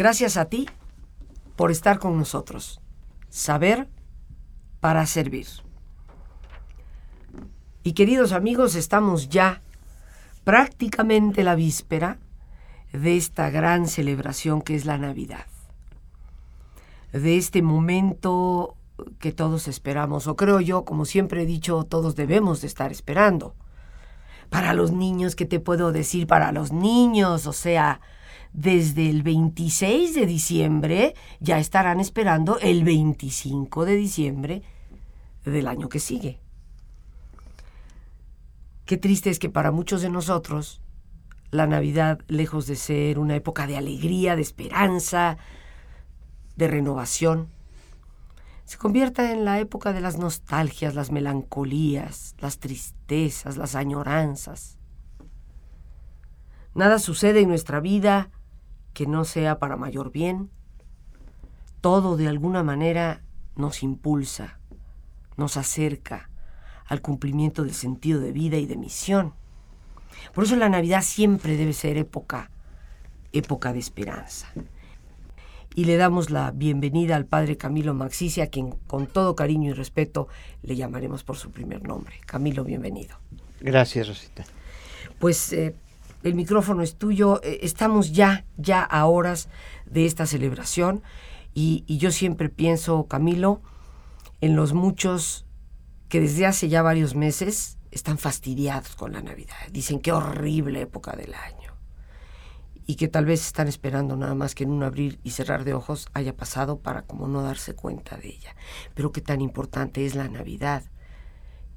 Gracias a ti por estar con nosotros. Saber para servir. Y queridos amigos, estamos ya prácticamente la víspera de esta gran celebración que es la Navidad. De este momento que todos esperamos, o creo yo, como siempre he dicho, todos debemos de estar esperando. Para los niños, ¿qué te puedo decir? Para los niños, o sea, desde el 26 de diciembre ya estarán esperando el 25 de diciembre del año que sigue. Qué triste es que para muchos de nosotros la Navidad, lejos de ser una época de alegría, de esperanza, de renovación, se convierta en la época de las nostalgias, las melancolías, las tristezas, las añoranzas. Nada sucede en nuestra vida que no sea para mayor bien. Todo de alguna manera nos impulsa, nos acerca al cumplimiento del sentido de vida y de misión. Por eso la Navidad siempre debe ser época, época de esperanza y le damos la bienvenida al padre Camilo Maxisi, a quien con todo cariño y respeto le llamaremos por su primer nombre. Camilo, bienvenido. Gracias, Rosita. Pues eh, el micrófono es tuyo. Eh, estamos ya, ya a horas de esta celebración y, yo siempre pienso, Camilo, en los muchos que desde hace ya varios meses están fastidiados con la Navidad. Dicen qué horrible época del año y que tal vez están esperando nada más que en un abrir y cerrar de ojos haya pasado para como no darse cuenta de ella. Pero qué tan importante es la Navidad,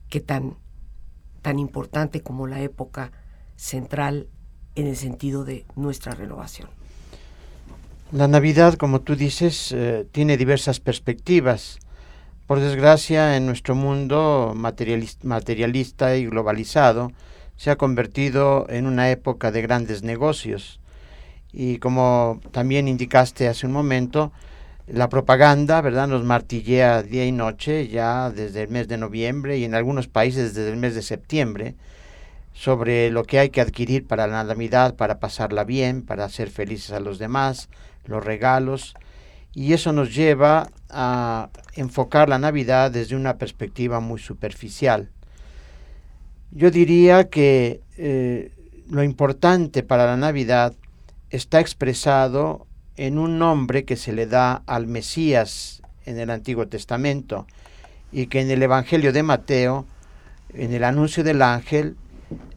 qué tan, tan importante como la época central en el sentido de nuestra renovación. La Navidad, como tú dices, eh, tiene diversas perspectivas. Por desgracia, en nuestro mundo materialista y globalizado, se ha convertido en una época de grandes negocios y como también indicaste hace un momento, la propaganda, ¿verdad? Nos martillea día y noche ya desde el mes de noviembre y en algunos países desde el mes de septiembre sobre lo que hay que adquirir para la Navidad, para pasarla bien, para hacer felices a los demás, los regalos. Y eso nos lleva a enfocar la Navidad desde una perspectiva muy superficial. Yo diría que eh, lo importante para la Navidad está expresado en un nombre que se le da al Mesías en el Antiguo Testamento y que en el Evangelio de Mateo, en el anuncio del ángel,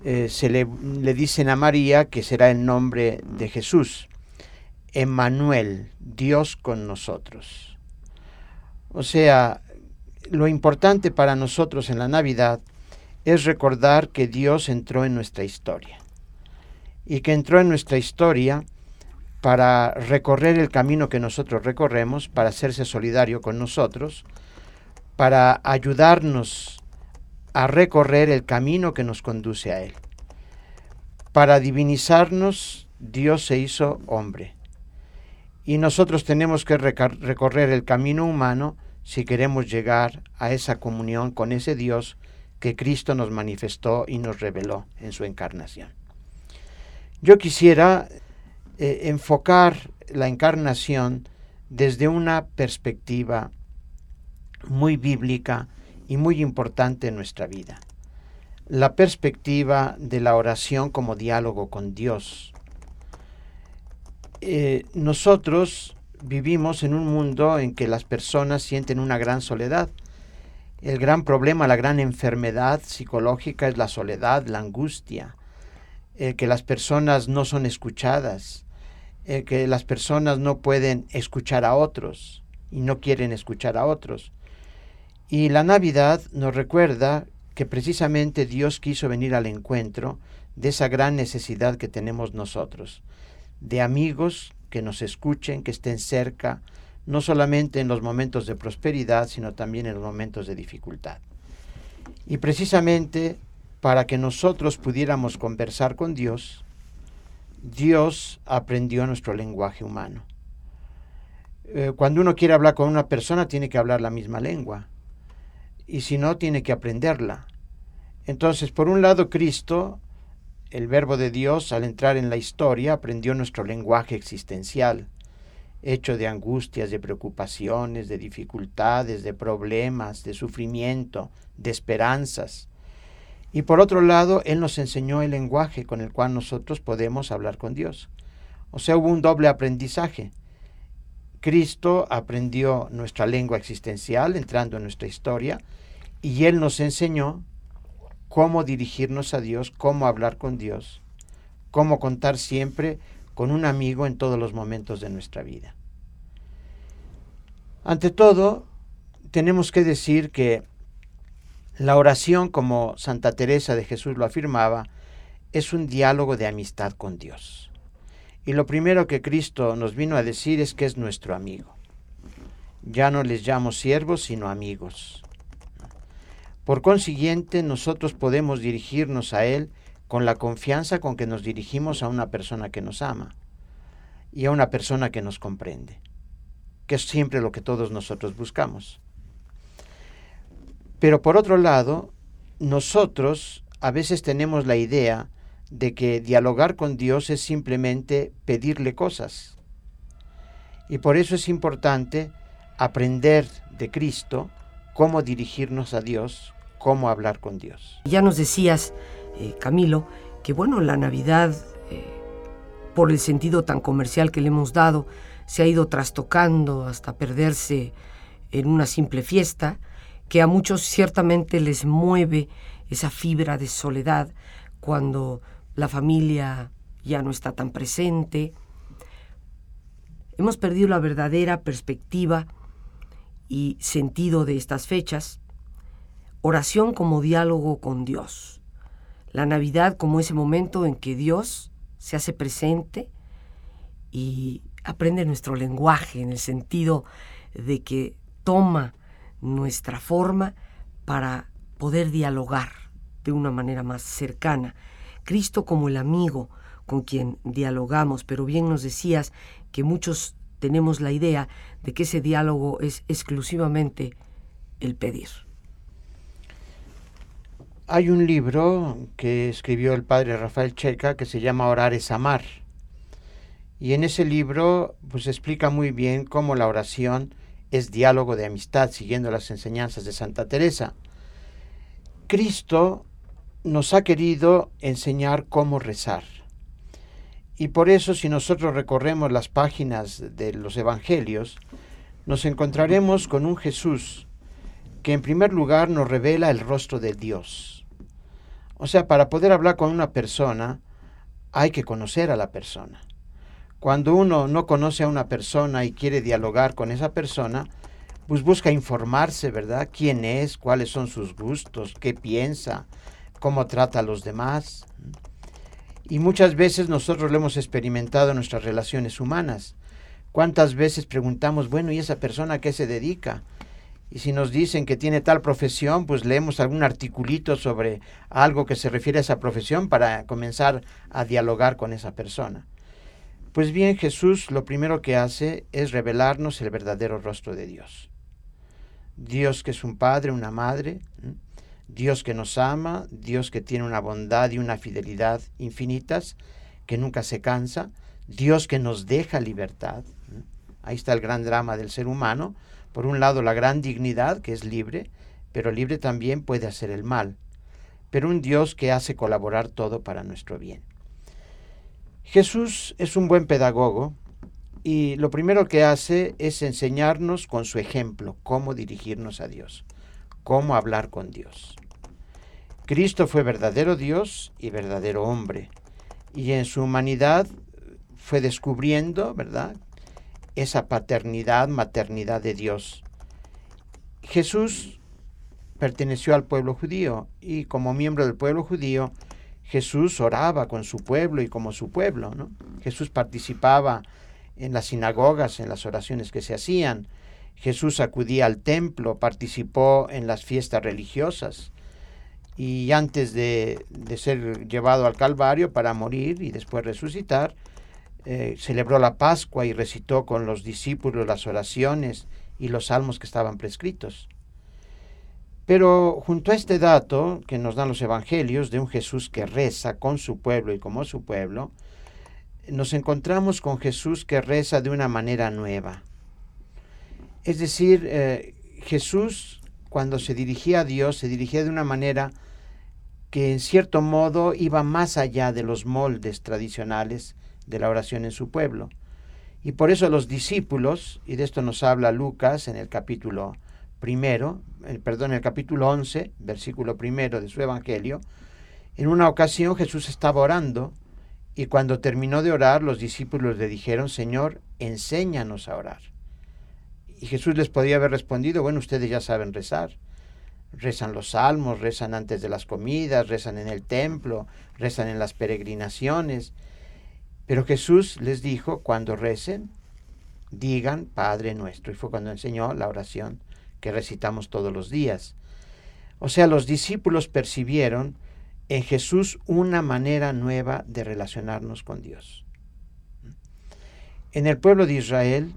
eh, se le, le dicen a María que será el nombre de Jesús, Emmanuel, Dios con nosotros. O sea, lo importante para nosotros en la Navidad es recordar que Dios entró en nuestra historia y que entró en nuestra historia para recorrer el camino que nosotros recorremos, para hacerse solidario con nosotros, para ayudarnos a recorrer el camino que nos conduce a Él. Para divinizarnos, Dios se hizo hombre. Y nosotros tenemos que recorrer el camino humano si queremos llegar a esa comunión con ese Dios que Cristo nos manifestó y nos reveló en su encarnación. Yo quisiera eh, enfocar la encarnación desde una perspectiva muy bíblica y muy importante en nuestra vida. La perspectiva de la oración como diálogo con Dios. Eh, nosotros vivimos en un mundo en que las personas sienten una gran soledad. El gran problema, la gran enfermedad psicológica es la soledad, la angustia, que las personas no son escuchadas, que las personas no pueden escuchar a otros y no quieren escuchar a otros. Y la Navidad nos recuerda que precisamente Dios quiso venir al encuentro de esa gran necesidad que tenemos nosotros, de amigos que nos escuchen, que estén cerca, no solamente en los momentos de prosperidad, sino también en los momentos de dificultad. Y precisamente para que nosotros pudiéramos conversar con Dios, Dios aprendió nuestro lenguaje humano. Eh, cuando uno quiere hablar con una persona, tiene que hablar la misma lengua. Y si no, tiene que aprenderla. Entonces, por un lado, Cristo, el verbo de Dios, al entrar en la historia, aprendió nuestro lenguaje existencial. hecho de angustias, de preocupaciones, de dificultades, de problemas, de sufrimiento, de esperanzas. Y por otro lado, Él nos enseñó el lenguaje con el cual nosotros podemos hablar con Dios. O sea, hubo un doble aprendizaje. Cristo aprendió nuestra lengua existencial entrando en nuestra historia y Él nos enseñó cómo dirigirnos a Dios, cómo hablar con Dios, cómo contar siempre con un amigo en todos los momentos de nuestra vida. Ante todo, tenemos que decir que la oración, como Santa Teresa de Jesús lo afirmaba, es un diálogo de amistad con Dios. Y lo primero que Cristo nos vino a decir es que es nuestro amigo. Ya no les llamo siervos, sino amigos. Por consiguiente, nosotros podemos dirigirnos a Él con la confianza con que nos dirigimos a una persona que nos ama y a una persona que nos comprende, que es siempre lo que todos nosotros buscamos. Pero por otro lado, nosotros a veces tenemos la idea de que dialogar con Dios es simplemente pedirle cosas. Y por eso es importante aprender de Cristo cómo dirigirnos a Dios, cómo hablar con Dios. Ya nos decías eh, Camilo, que bueno, la Navidad, eh, por el sentido tan comercial que le hemos dado, se ha ido trastocando hasta perderse en una simple fiesta, que a muchos ciertamente les mueve esa fibra de soledad cuando la familia ya no está tan presente. Hemos perdido la verdadera perspectiva y sentido de estas fechas. Oración como diálogo con Dios la Navidad como ese momento en que Dios se hace presente y aprende nuestro lenguaje en el sentido de que toma nuestra forma para poder dialogar de una manera más cercana. Cristo como el amigo con quien dialogamos, pero bien nos decías que muchos tenemos la idea de que ese diálogo es exclusivamente el pedir. Hay un libro que escribió el padre Rafael Checa que se llama Orar es amar. Y en ese libro pues explica muy bien cómo la oración es diálogo de amistad siguiendo las enseñanzas de Santa Teresa. Cristo nos ha querido enseñar cómo rezar. Y por eso si nosotros recorremos las páginas de los evangelios, nos encontraremos con un Jesús que en primer lugar nos revela el rostro de Dios o sea, para poder hablar con una persona hay que conocer a la persona. Cuando uno no conoce a una persona y quiere dialogar con esa persona, pues busca informarse, ¿verdad? ¿Quién es? ¿Cuáles son sus gustos? ¿Qué piensa? ¿Cómo trata a los demás? Y muchas veces nosotros lo hemos experimentado en nuestras relaciones humanas. ¿Cuántas veces preguntamos, bueno, ¿y esa persona a qué se dedica? Y si nos dicen que tiene tal profesión, pues leemos algún articulito sobre algo que se refiere a esa profesión para comenzar a dialogar con esa persona. Pues bien, Jesús lo primero que hace es revelarnos el verdadero rostro de Dios. Dios que es un padre, una madre, Dios que nos ama, Dios que tiene una bondad y una fidelidad infinitas, que nunca se cansa, Dios que nos deja libertad. Ahí está el gran drama del ser humano, por un lado, la gran dignidad, que es libre, pero libre también puede hacer el mal, pero un Dios que hace colaborar todo para nuestro bien. Jesús es un buen pedagogo y lo primero que hace es enseñarnos con su ejemplo cómo dirigirnos a Dios, cómo hablar con Dios. Cristo fue verdadero Dios y verdadero hombre, y en su humanidad fue descubriendo, ¿verdad?, esa paternidad, maternidad de Dios. Jesús perteneció al pueblo judío y como miembro del pueblo judío, Jesús oraba con su pueblo y como su pueblo. ¿no? Jesús participaba en las sinagogas, en las oraciones que se hacían. Jesús acudía al templo, participó en las fiestas religiosas y antes de, de ser llevado al Calvario para morir y después resucitar, eh, celebró la Pascua y recitó con los discípulos las oraciones y los salmos que estaban prescritos. Pero junto a este dato que nos dan los evangelios de un Jesús que reza con su pueblo y como su pueblo, nos encontramos con Jesús que reza de una manera nueva. Es decir, eh, Jesús cuando se dirigía a Dios se dirigía de una manera que en cierto modo iba más allá de los moldes tradicionales de la oración en su pueblo. Y por eso los discípulos, y de esto nos habla Lucas en el capítulo primero, eh, perdón, en el capítulo 11, versículo primero de su evangelio, en una ocasión Jesús estaba orando y cuando terminó de orar los discípulos le dijeron, Señor, enséñanos a orar. Y Jesús les podía haber respondido, bueno, ustedes ya saben rezar. Rezan los salmos, rezan antes de las comidas, rezan en el templo, rezan en las peregrinaciones. Pero Jesús les dijo, cuando recen, digan Padre nuestro. Y fue cuando enseñó la oración que recitamos todos los días. O sea, los discípulos percibieron en Jesús una manera nueva de relacionarnos con Dios. En el pueblo de Israel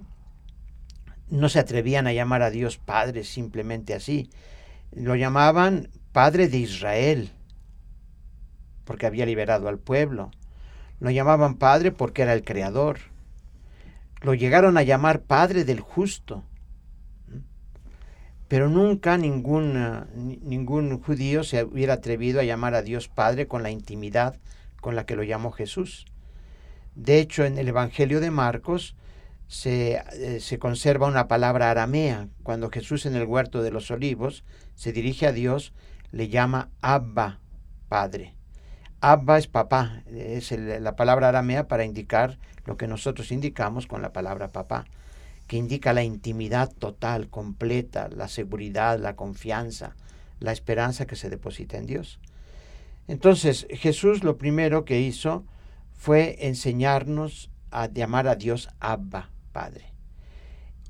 no se atrevían a llamar a Dios Padre simplemente así. Lo llamaban Padre de Israel, porque había liberado al pueblo. Lo llamaban Padre porque era el Creador. Lo llegaron a llamar Padre del Justo, pero nunca ningún, ningún judío se hubiera atrevido a llamar a Dios Padre con la intimidad con la que lo llamó Jesús. De hecho, en el Evangelio de Marcos se, eh, se, conserva una palabra aramea. Cuando Jesús en el huerto de los olivos se dirige a Dios, le llama Abba, Padre. Abba es papá, es la palabra aramea para indicar lo que nosotros indicamos con la palabra papá que indica la intimidad total, completa, la seguridad, la confianza, la esperanza que se deposita en Dios. Entonces, Jesús lo primero que hizo fue enseñarnos a llamar a Dios Abba, Padre.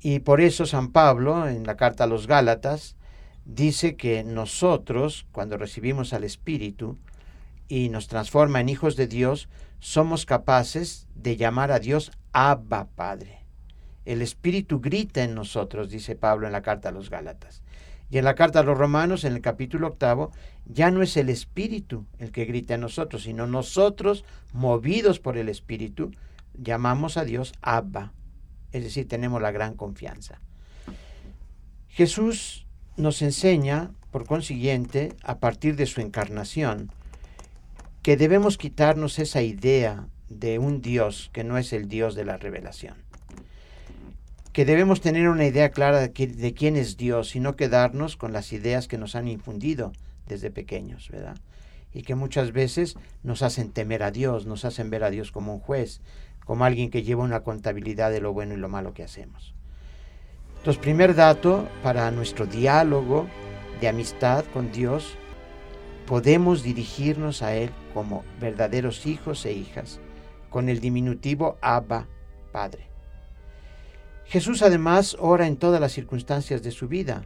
Y por eso San Pablo, en la carta a los Gálatas, dice que nosotros, cuando recibimos al Espíritu y nos transforma en hijos de Dios, somos capaces de llamar a Dios Abba, Padre. El Espíritu grita en nosotros, dice Pablo en la carta a los Gálatas. Y en la carta a los Romanos, en el capítulo octavo, ya no es el Espíritu el que grita en nosotros, sino nosotros, movidos por el Espíritu, llamamos a Dios Abba. Es decir, tenemos la gran confianza. Jesús nos enseña, por consiguiente, a partir de su encarnación, que debemos quitarnos esa idea de un Dios que no es el Dios de la revelación que debemos tener una idea clara de, quién es Dios y no quedarnos con las ideas que nos han infundido desde pequeños, ¿verdad? Y que muchas veces nos hacen temer a Dios, nos hacen ver a Dios como un juez, como alguien que lleva una contabilidad de lo bueno y lo malo que hacemos. Entonces, primer dato para nuestro diálogo de amistad con Dios, podemos dirigirnos a Él como verdaderos hijos e hijas, con el diminutivo Abba, Padre. Jesús además ora en todas las circunstancias de su vida.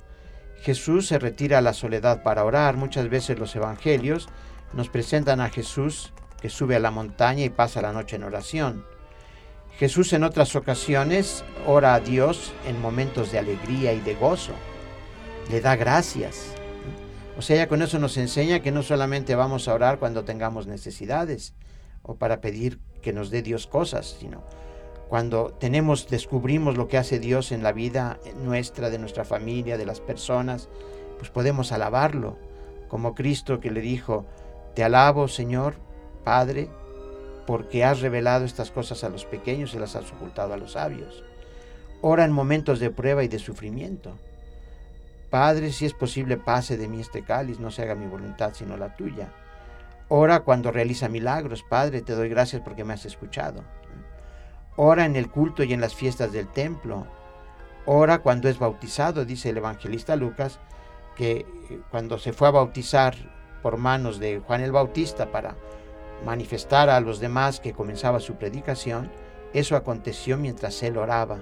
Jesús se retira a la soledad para orar. Muchas veces los evangelios nos presentan a Jesús que sube a la montaña y pasa la noche en oración. Jesús en otras ocasiones ora a Dios en momentos de alegría y de gozo. Le da gracias. O sea, ya con eso nos enseña que no solamente vamos a orar cuando tengamos necesidades o para pedir que nos dé Dios cosas, sino cuando tenemos, descubrimos lo que hace Dios en la vida nuestra, de nuestra familia, de las personas, pues podemos alabarlo, como Cristo que le dijo, te alabo Señor, Padre, porque has revelado estas cosas a los pequeños y las has ocultado a los sabios. Ora en momentos de prueba y de sufrimiento. Padre, si es posible, pase de mí este cáliz, no se haga mi voluntad sino la tuya. Ora cuando realiza milagros, Padre, te doy gracias porque me has escuchado. Ora en el culto y en las fiestas del templo. Ora cuando es bautizado, dice el evangelista Lucas, que eh, cuando se fue a bautizar por manos de Juan el Bautista para manifestar a los demás que comenzaba su predicación, eso aconteció mientras él oraba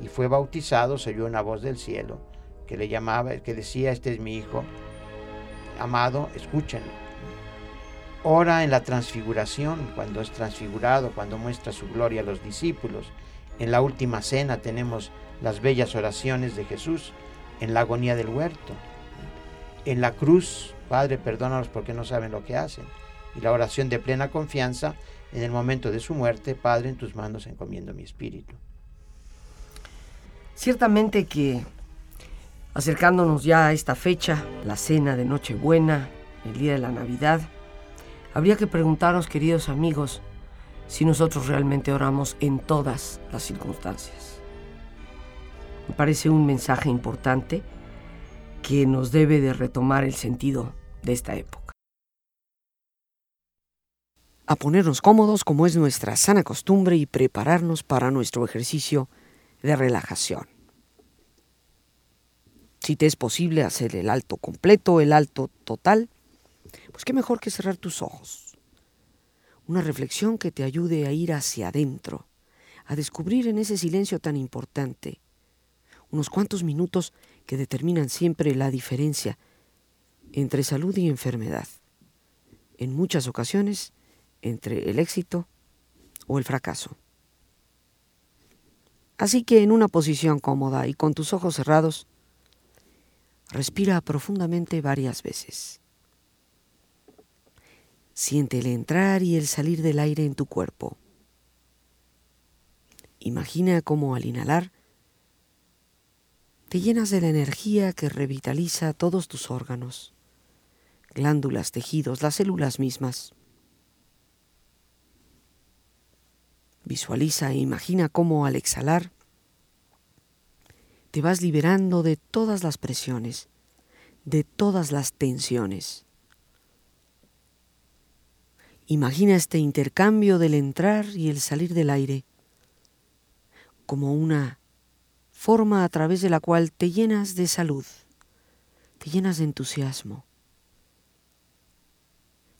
y fue bautizado, se oyó una voz del cielo que le llamaba, que decía, este es mi hijo amado, escúchenlo. Ora en la transfiguración, cuando es transfigurado, cuando muestra su gloria a los discípulos. En la última cena tenemos las bellas oraciones de Jesús en la agonía del huerto. En la cruz, Padre, perdónalos porque no saben lo que hacen. Y la oración de plena confianza en el momento de su muerte, Padre, en tus manos encomiendo mi espíritu. Ciertamente que acercándonos ya a esta fecha, la cena de Nochebuena, el día de la Navidad, habría que preguntarnos, queridos amigos, si nosotros realmente oramos en todas las circunstancias. Me parece un mensaje importante que nos debe de retomar el sentido de esta época. A ponernos cómodos como es nuestra sana costumbre y prepararnos para nuestro ejercicio de relajación. Si te es posible hacer el alto completo, el alto total, pues qué mejor que cerrar tus ojos. Una reflexión que te ayude a ir hacia adentro, a descubrir en ese silencio tan importante unos cuantos minutos que determinan siempre la diferencia entre salud y enfermedad. En muchas ocasiones, entre el éxito o el fracaso. Así que en una posición cómoda y con tus ojos cerrados, respira profundamente varias veces. Siente el entrar y el salir del aire en tu cuerpo. Imagina cómo al inhalar te llenas de la energía que revitaliza todos tus órganos, glándulas, tejidos, las células mismas. Visualiza e imagina cómo al exhalar te vas liberando de todas las presiones, de todas las tensiones. Imagina este intercambio del entrar y el salir del aire como una forma a través de la cual te llenas de salud, te llenas de entusiasmo,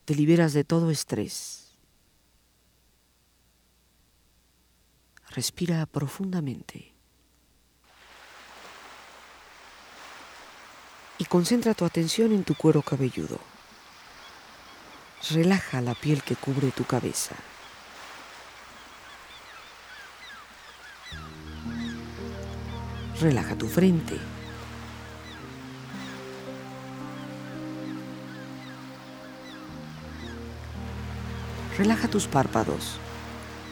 te liberas de todo estrés. Respira profundamente y concentra tu atención en tu cuero cabelludo. Relaja la piel que cubre tu cabeza. Relaja tu frente. Relaja tus párpados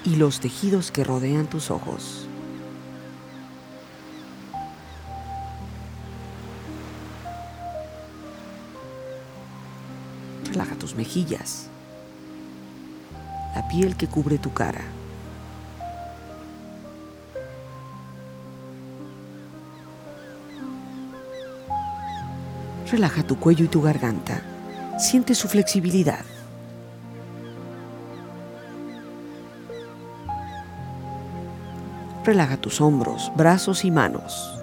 y los tejidos que rodean tus ojos. Relaja tus mejillas, la piel que cubre tu cara. Relaja tu cuello y tu garganta. Siente su flexibilidad. Relaja tus hombros, brazos y manos.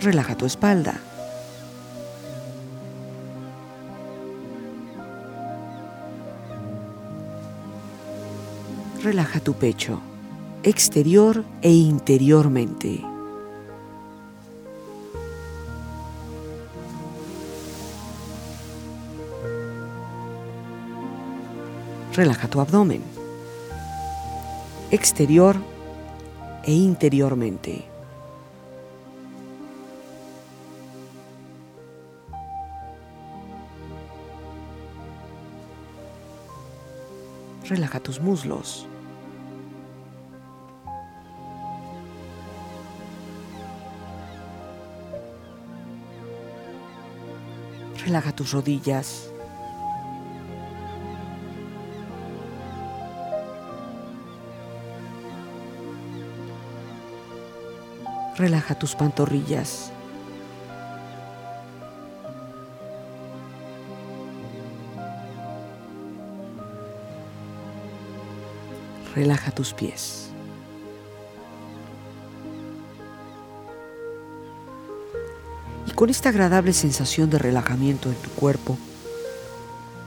Relaja tu espalda. Relaja tu pecho exterior e interiormente. Relaja tu abdomen, exterior e interiormente. Relaja tus muslos. Relaja tus rodillas. Relaja tus pantorrillas. Relaja tus pies. con esta agradable sensación de relajamiento en tu cuerpo,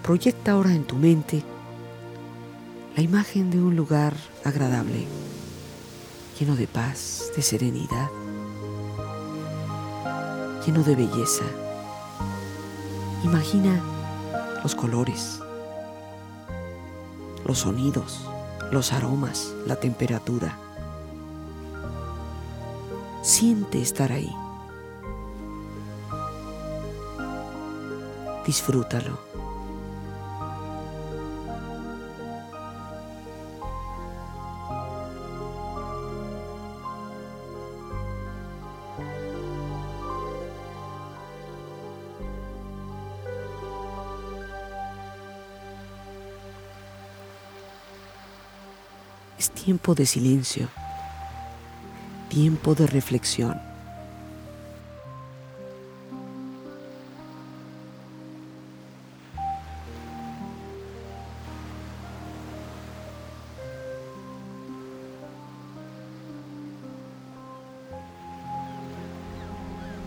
proyecta ahora en tu mente la imagen de un lugar agradable, lleno de paz, de serenidad, lleno de belleza. Imagina los colores, los sonidos, los aromas, la temperatura. Siente estar ahí. Disfrútalo. Tiempo de silencio, tiempo de reflexión.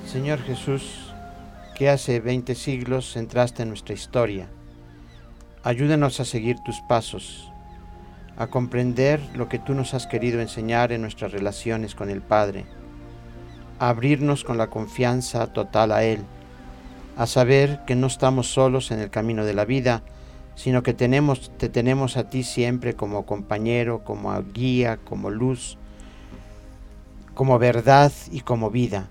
Señor Jesús, que hace 20 siglos entraste en nuestra historia, ayúdanos a seguir tus pasos a comprender lo que tú nos has querido enseñar en nuestras relaciones con el Padre, a abrirnos con la confianza total a Él, a saber que no estamos solos en el camino de la vida, sino que tenemos, te tenemos a ti siempre como compañero, como guía, como luz, como verdad y como vida.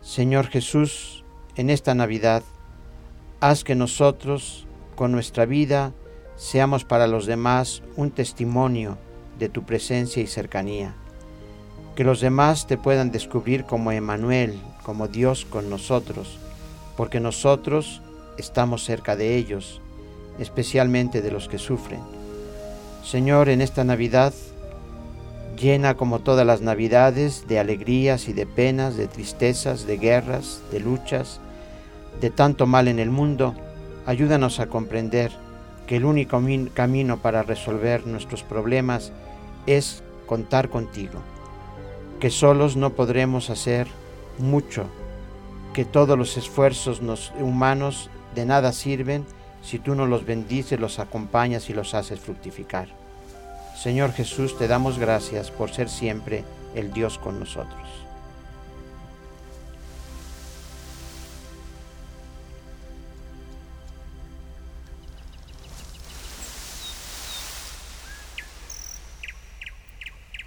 Señor Jesús, en esta Navidad, haz que nosotros, con nuestra vida, seamos para los demás un testimonio de tu presencia y cercanía. Que los demás te puedan descubrir como Emanuel, como Dios con nosotros, porque nosotros estamos cerca de ellos, especialmente de los que sufren. Señor, en esta Navidad, llena como todas las Navidades de alegrías y de penas, de tristezas, de guerras, de luchas, de tanto mal en el mundo, ayúdanos a comprender que el único camino para resolver nuestros problemas es contar contigo, que solos no podremos hacer mucho, que todos los esfuerzos humanos de nada sirven si tú no los bendices, los acompañas y los haces fructificar. Señor Jesús, te damos gracias por ser siempre el Dios con nosotros.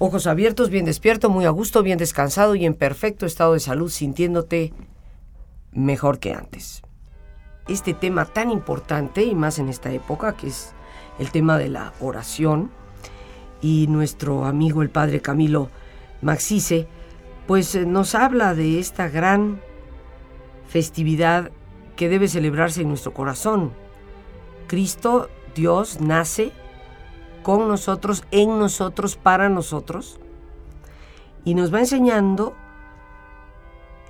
Ojos abiertos, bien despierto, muy a gusto, bien descansado y en perfecto estado de salud, sintiéndote mejor que antes. Este tema tan importante y más en esta época, que es el tema de la oración, y nuestro amigo el padre Camilo Maxice, pues eh, nos habla de esta gran festividad que debe celebrarse en nuestro corazón. Cristo, Dios, nace con nosotros, en nosotros, para nosotros. Y nos va enseñando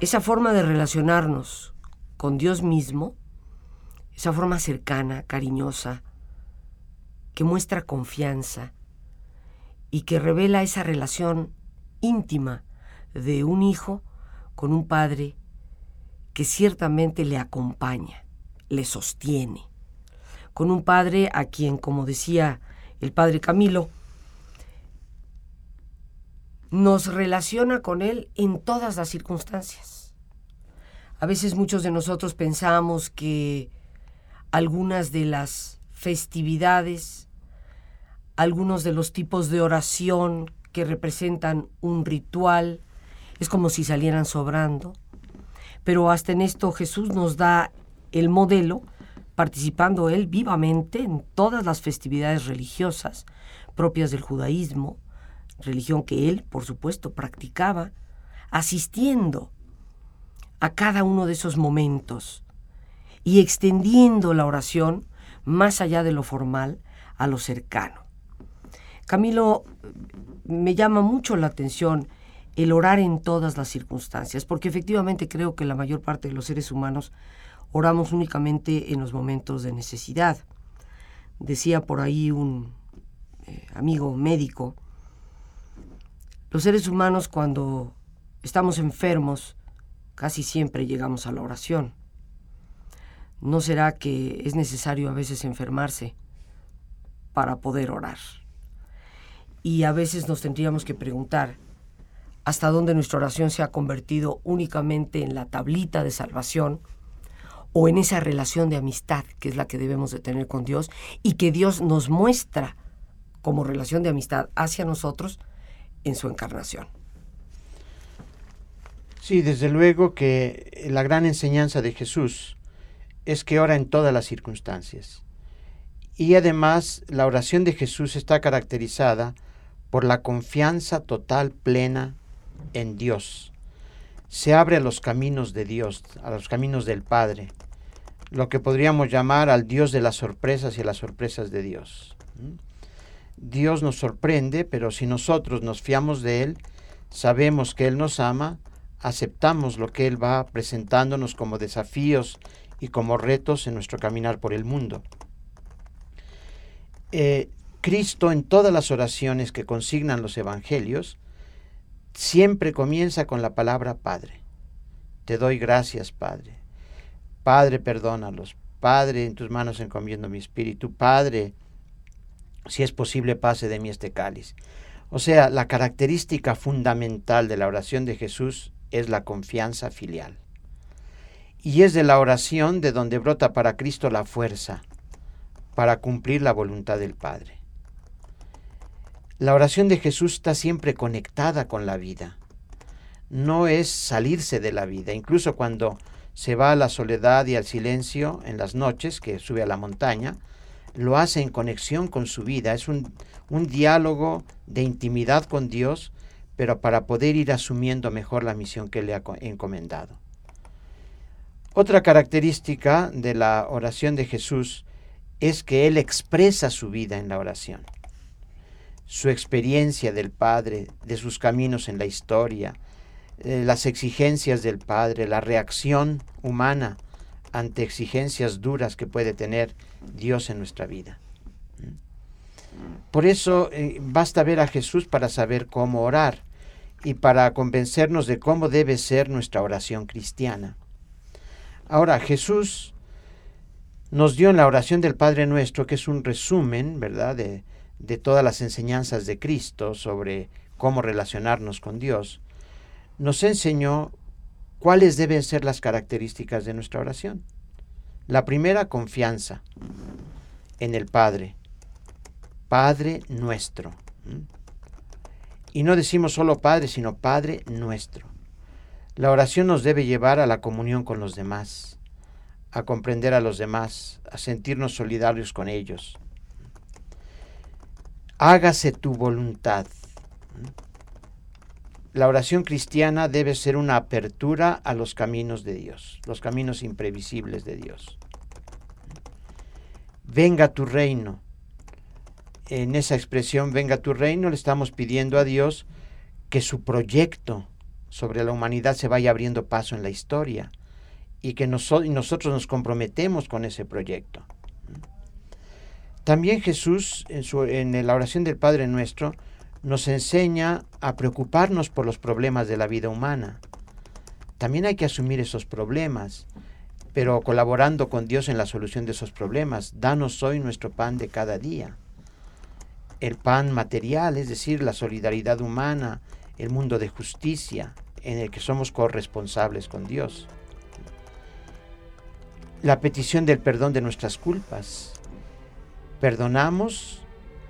esa forma de relacionarnos con Dios mismo, esa forma cercana, cariñosa, que muestra confianza y que revela esa relación íntima de un hijo con un padre que ciertamente le acompaña, le sostiene, con un padre a quien, como decía el padre Camilo, nos relaciona con él en todas las circunstancias. A veces muchos de nosotros pensamos que algunas de las festividades, algunos de los tipos de oración que representan un ritual, es como si salieran sobrando. Pero hasta en esto Jesús nos da el modelo participando él vivamente en todas las festividades religiosas propias del judaísmo, religión que él, por supuesto, practicaba, asistiendo a cada uno de esos momentos y extendiendo la oración más allá de lo formal a lo cercano. Camilo, me llama mucho la atención el orar en todas las circunstancias, porque efectivamente creo que la mayor parte de los seres humanos oramos únicamente en los momentos de necesidad. Decía por ahí un eh, amigo médico, los seres humanos cuando estamos enfermos casi siempre llegamos a la oración. ¿No será que es necesario a veces enfermarse para poder orar? Y a veces nos tendríamos que preguntar hasta dónde nuestra oración se ha convertido únicamente en la tablita de salvación o en esa relación de amistad que es la que debemos de tener con Dios y que Dios nos muestra como relación de amistad hacia nosotros en su encarnación. Sí, desde luego que la gran enseñanza de Jesús es que ora en todas las circunstancias. Y además la oración de Jesús está caracterizada por la confianza total, plena en Dios. Se abre a los caminos de Dios, a los caminos del Padre, lo que podríamos llamar al Dios de las sorpresas y las sorpresas de Dios. Dios nos sorprende, pero si nosotros nos fiamos de Él, sabemos que Él nos ama, aceptamos lo que Él va presentándonos como desafíos y como retos en nuestro caminar por el mundo. Eh, Cristo en todas las oraciones que consignan los evangelios, siempre comienza con la palabra Padre. Te doy gracias, Padre. Padre, perdónalos. Padre, en tus manos encomiendo mi espíritu. Padre, si es posible, pase de mí este cáliz. O sea, la característica fundamental de la oración de Jesús es la confianza filial. Y es de la oración de donde brota para Cristo la fuerza para cumplir la voluntad del Padre. La oración de Jesús está siempre conectada con la vida. No es salirse de la vida. Incluso cuando se va a la soledad y al silencio en las noches, que sube a la montaña, lo hace en conexión con su vida. Es un, un diálogo de intimidad con Dios, pero para poder ir asumiendo mejor la misión que le ha encomendado. Otra característica de la oración de Jesús es que Él expresa su vida en la oración su experiencia del Padre, de sus caminos en la historia, eh, las exigencias del Padre, la reacción humana ante exigencias duras que puede tener Dios en nuestra vida. Por eso eh, basta ver a Jesús para saber cómo orar y para convencernos de cómo debe ser nuestra oración cristiana. Ahora, Jesús nos dio en la oración del Padre Nuestro, que es un resumen, ¿verdad?, de, de todas las enseñanzas de Cristo sobre cómo relacionarnos con Dios, nos enseñó cuáles deben ser las características de nuestra oración. La primera, confianza en el Padre. Padre nuestro. Y no decimos solo Padre, sino Padre nuestro. La oración nos debe llevar a la comunión con los demás, a comprender a los demás, a sentirnos solidarios con ellos, hágase tu voluntad. La oración cristiana debe ser una apertura a los caminos de Dios, los caminos imprevisibles de Dios. Venga tu reino. En esa expresión, venga tu reino, le estamos pidiendo a Dios que su proyecto sobre la humanidad se vaya abriendo paso en la historia y que nosotros nos comprometemos con ese proyecto. También Jesús, en, su, en la oración del Padre Nuestro, nos enseña a preocuparnos por los problemas de la vida humana. También hay que asumir esos problemas, pero colaborando con Dios en la solución de esos problemas. Danos hoy nuestro pan de cada día. El pan material, es decir, la solidaridad humana, el mundo de justicia en el que somos corresponsables con Dios. La petición del perdón de nuestras culpas, Perdonamos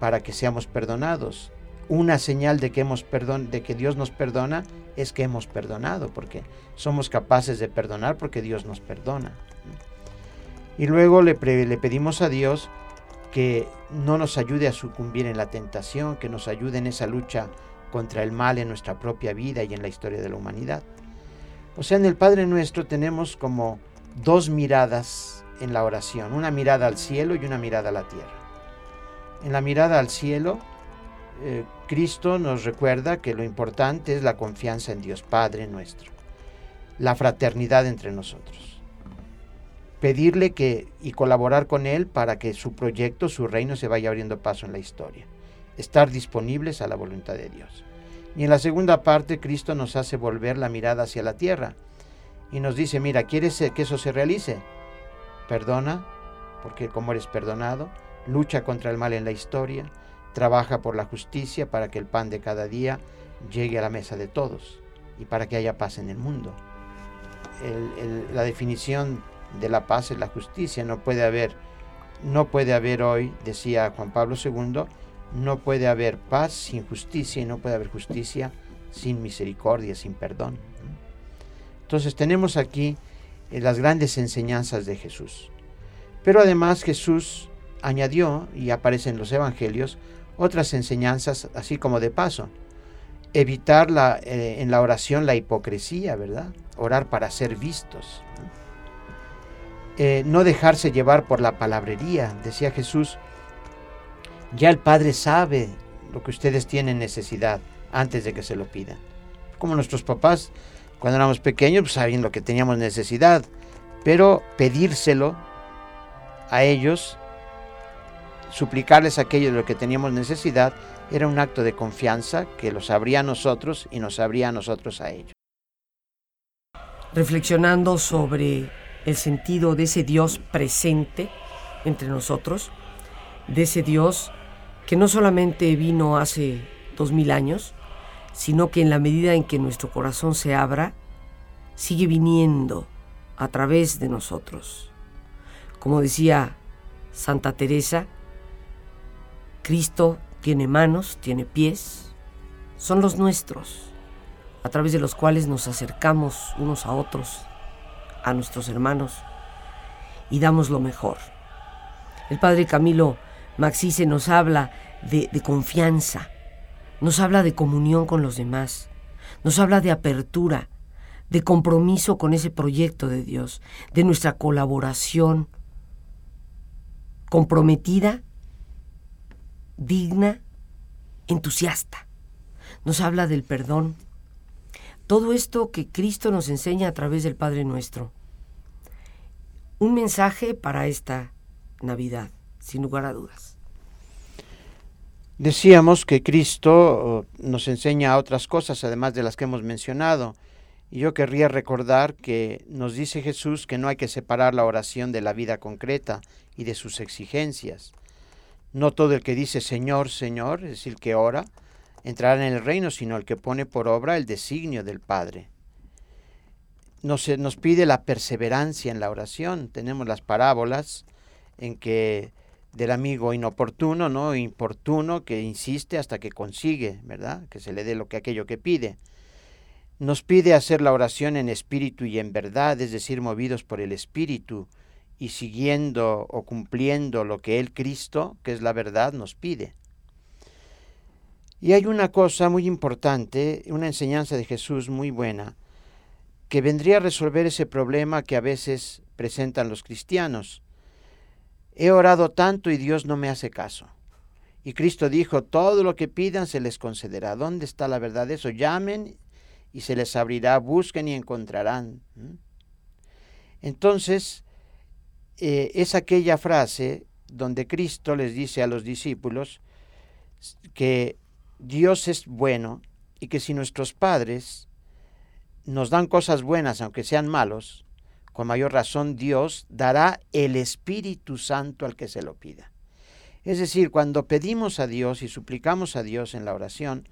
para que seamos perdonados. Una señal de que, hemos perdon de que Dios nos perdona es que hemos perdonado, porque somos capaces de perdonar porque Dios nos perdona. Y luego le, le pedimos a Dios que no nos ayude a sucumbir en la tentación, que nos ayude en esa lucha contra el mal en nuestra propia vida y en la historia de la humanidad. O sea, en el Padre nuestro tenemos como dos miradas en la oración, una mirada al cielo y una mirada a la tierra. En la mirada al cielo, eh, Cristo nos recuerda que lo importante es la confianza en Dios Padre nuestro, la fraternidad entre nosotros. Pedirle que y colaborar con Él para que su proyecto, su reino se vaya abriendo paso en la historia. Estar disponibles a la voluntad de Dios. Y en la segunda parte, Cristo nos hace volver la mirada hacia la tierra y nos dice, mira, ¿quieres que eso se realice? perdona, porque como eres perdonado, lucha contra el mal en la historia, trabaja por la justicia para que el pan de cada día llegue a la mesa de todos y para que haya paz en el mundo. la definición de la paz es la justicia, no puede haber, no puede haber hoy, decía Juan Pablo II, no puede haber paz sin justicia y no puede haber justicia sin misericordia, sin perdón. Entonces tenemos aquí eh, las grandes enseñanzas de Jesús. Pero además Jesús añadió, y aparece en los evangelios, otras enseñanzas así como de paso. Evitar la, eh, en la oración la hipocresía, ¿verdad? Orar para ser vistos. Eh, no dejarse llevar por la palabrería, decía Jesús. Ya el Padre sabe lo que ustedes tienen necesidad antes de que se lo pidan. Como nuestros papás, cuando éramos pequeños, pues sabían lo que teníamos necesidad, pero pedírselo a ellos, suplicarles aquello de lo que teníamos necesidad, era un acto de confianza que los sabría a nosotros y nos sabría a nosotros a ellos. Reflexionando sobre el sentido de ese Dios presente entre nosotros, de ese Dios que no solamente vino hace dos mil años, sino que en la medida en que nuestro corazón se abra, sigue viniendo a través de nosotros. Como decía Santa Teresa, Cristo tiene manos, tiene pies, son los nuestros, a través de los cuales nos acercamos unos a otros, a nuestros hermanos, y damos lo mejor. El Padre Camilo Maxice nos habla de, de confianza, nos habla de comunión con los demás, nos habla de apertura, de compromiso con ese proyecto de Dios, de nuestra colaboración comprometida, digna, entusiasta. Nos habla del perdón. Todo esto que Cristo nos enseña a través del Padre nuestro. Un mensaje para esta Navidad, sin lugar a dudas. Decíamos que Cristo oh, nos enseña otras cosas además de las que hemos mencionado. Y yo querría recordar que nos dice Jesús que no hay que separar la oración de la vida concreta y de sus exigencias. No todo el que dice Señor, Señor, es decir, que ora, entrará en el reino, sino el que pone por obra el designio del Padre. Nos, nos pide la perseverancia en la oración. Tenemos las parábolas en que del amigo inoportuno, ¿no? Importuno que insiste hasta que consigue, ¿verdad? Que se le dé lo que aquello que pide. Nos pide hacer la oración en espíritu y en verdad, es decir, movidos por el espíritu y siguiendo o cumpliendo lo que el Cristo, que es la verdad, nos pide. Y hay una cosa muy importante, una enseñanza de Jesús muy buena, que vendría a resolver ese problema que a veces presentan los cristianos He orado tanto y Dios no me hace caso. Y Cristo dijo, todo lo que pidan se les concederá. ¿Dónde está la verdad de eso? Llamen y se les abrirá, busquen y encontrarán. Entonces, eh, es aquella frase donde Cristo les dice a los discípulos que Dios es bueno y que si nuestros padres nos dan cosas buenas, aunque sean malos, con mayor razón Dios dará el Espíritu Santo al que se lo pida. Es decir, cuando pedimos a Dios y suplicamos a Dios en la oración,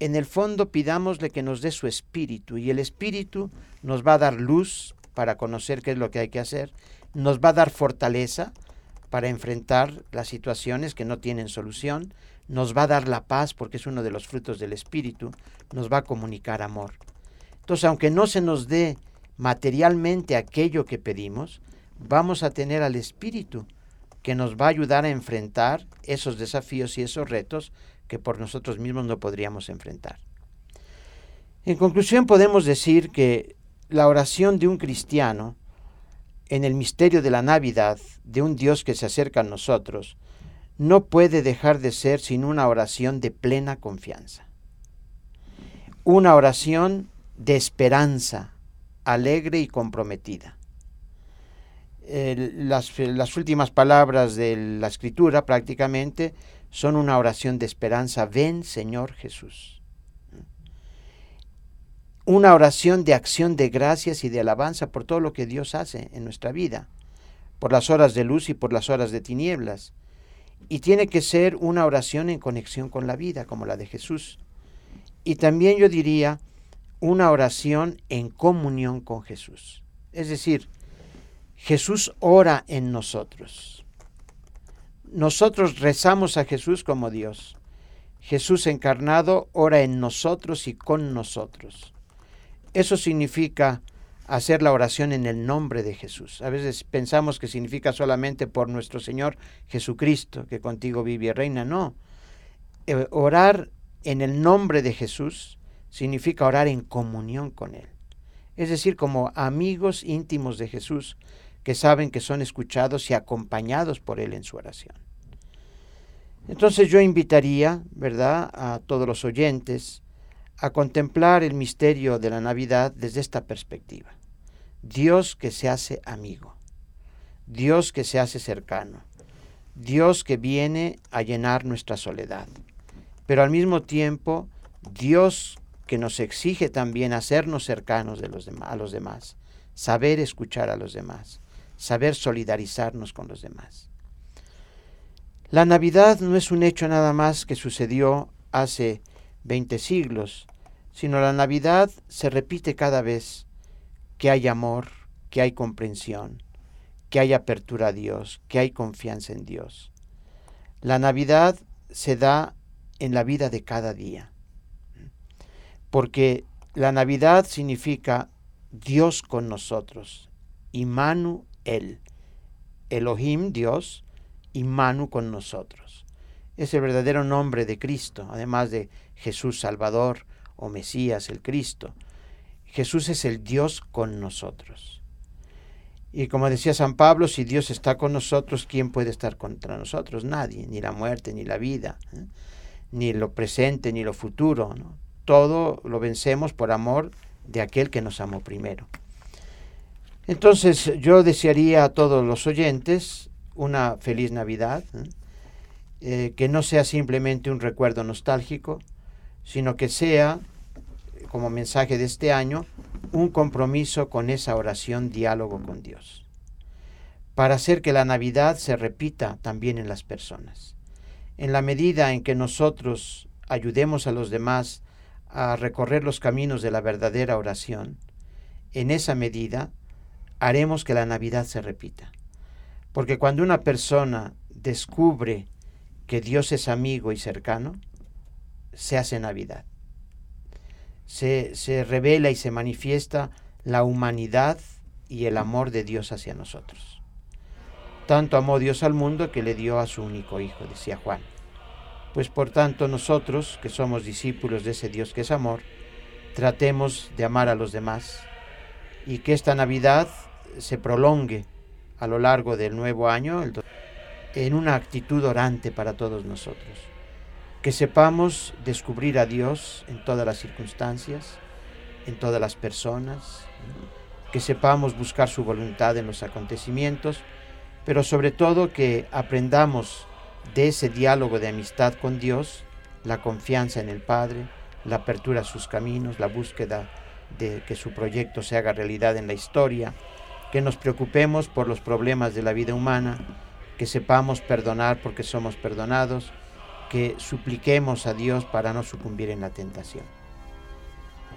en el fondo pidámosle que nos dé su Espíritu y el Espíritu nos va a dar luz para conocer qué es lo que hay que hacer, nos va a dar fortaleza para enfrentar las situaciones que no tienen solución, nos va a dar la paz porque es uno de los frutos del Espíritu, nos va a comunicar amor. Entonces, aunque no se nos dé materialmente aquello que pedimos, vamos a tener al Espíritu que nos va a ayudar a enfrentar esos desafíos y esos retos que por nosotros mismos no podríamos enfrentar. En conclusión, podemos decir que la oración de un cristiano en el misterio de la Navidad, de un Dios que se acerca a nosotros, no puede dejar de ser sin una oración de plena confianza. Una oración de esperanza, alegre y comprometida. las, las, últimas palabras de la escritura prácticamente son una oración de esperanza. Ven Señor Jesús. Una oración de acción de gracias y de alabanza por todo lo que Dios hace en nuestra vida. por las horas de luz y por las horas de tinieblas. Y tiene que ser una oración en conexión con la vida, como la de Jesús. Y también yo diría una oración en comunión con Jesús. Es decir, Jesús ora en nosotros. Nosotros rezamos a Jesús como Dios. Jesús encarnado ora en nosotros y con nosotros. Eso significa hacer la oración en el nombre de Jesús. A veces pensamos que significa solamente por nuestro Señor Jesucristo, que contigo vive y reina. No. Eh, orar en el nombre de Jesús significa orar en comunión con Él. Es decir, como amigos íntimos de Jesús que saben que son escuchados y acompañados por Él en su oración. Entonces yo invitaría, ¿verdad?, a todos los oyentes a contemplar el misterio de la Navidad desde esta perspectiva. Dios que se hace amigo, Dios que se hace cercano, Dios que viene a llenar nuestra soledad, pero al mismo tiempo Dios que nos exige también hacernos cercanos a los demás, saber escuchar a los demás, saber solidarizarnos con los demás. La Navidad no es un hecho nada más que sucedió hace 20 siglos, sino la Navidad se repite cada vez que hay amor, que hay comprensión, que hay apertura a Dios, que hay confianza en Dios. La Navidad se da en la vida de cada día, porque la Navidad significa Dios con nosotros, Imanu El, Elohim Dios, y Manu con nosotros. Es el verdadero nombre de Cristo, además de Jesús Salvador o Mesías el Cristo. Jesús es el Dios con nosotros. Y como decía San Pablo, si Dios está con nosotros, ¿quién puede estar contra nosotros? Nadie, ni la muerte, ni la vida, ¿eh? ni lo presente, ni lo futuro. Todo lo vencemos por amor de aquel que nos amó primero. Entonces yo desearía a todos los oyentes una feliz Navidad, ¿eh? Eh, que no sea simplemente un recuerdo nostálgico, sino que sea, como mensaje de este año, un compromiso con esa oración diálogo con Dios, para hacer que la Navidad se repita también en las personas. En la medida en que nosotros ayudemos a los demás a recorrer los caminos de la verdadera oración, en esa medida haremos que la Navidad se repita. Porque cuando una persona descubre que Dios es amigo y cercano, se hace Navidad. Se, se revela y se manifiesta la humanidad y el amor de Dios hacia nosotros. Tanto amó Dios al mundo que le dio a su único Hijo, decía Juan. Pues por tanto nosotros, que somos discípulos de ese Dios que es amor, tratemos de amar a los demás y que esta Navidad se prolongue a lo largo del nuevo año en una actitud orante para todos nosotros. Que sepamos descubrir a Dios en todas las circunstancias, en todas las personas, que sepamos buscar su voluntad en los acontecimientos, pero sobre todo que aprendamos de ese diálogo de amistad con Dios, la confianza en el Padre, la apertura a sus caminos, la búsqueda de que su proyecto se haga realidad en la historia, que nos preocupemos por los problemas de la vida humana, que sepamos perdonar porque somos perdonados, que supliquemos a Dios para no sucumbir en la tentación.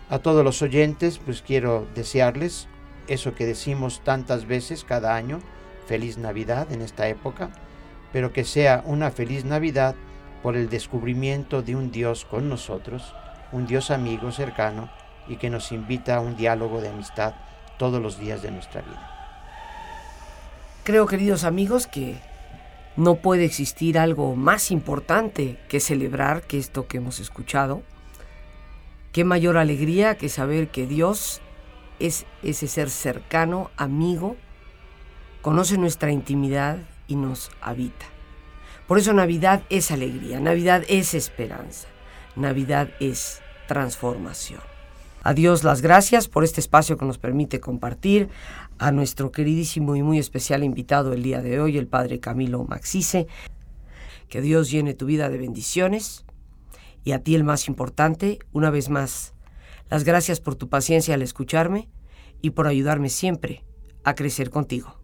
A todos los oyentes, pues quiero desearles eso que decimos tantas veces cada año, feliz Navidad en esta época, pero que sea una feliz Navidad por el descubrimiento de un Dios con nosotros, un Dios amigo, cercano, y que nos invita a un diálogo de amistad todos los días de nuestra vida. Creo, queridos amigos, que no puede existir algo más importante que celebrar que esto que hemos escuchado. Qué mayor alegría que saber que Dios es ese ser cercano, amigo, conoce nuestra intimidad y nos habita. Por eso Navidad es alegría, Navidad es esperanza, Navidad es transformación. A Dios las gracias por este espacio que nos permite compartir, a nuestro queridísimo y muy especial invitado el día de hoy, el Padre Camilo Maxice. Que Dios llene tu vida de bendiciones y a ti el más importante, una vez más, las gracias por tu paciencia al escucharme y por ayudarme siempre a crecer contigo.